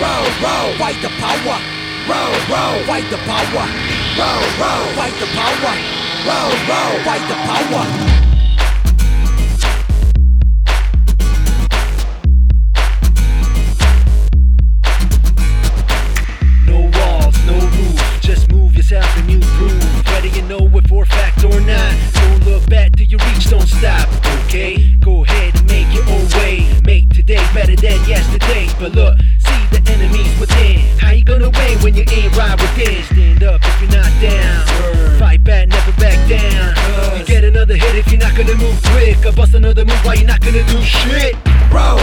roll, roll, fight the power. Roll, roll, fight the power. Roll, roll, fight the power. Roll, roll, fight the power. No walls, no rules, just move yourself and you groove. Whether you know it for fact or not, don't look back till you reach, don't stop. Okay, better than yesterday. But look, see the enemies within. How you gonna win when you ain't right within? Stand up if you're not down. Fight back, never back down. You get another hit if you're not gonna move quick. I bust another move while you're not gonna do shit. Roll,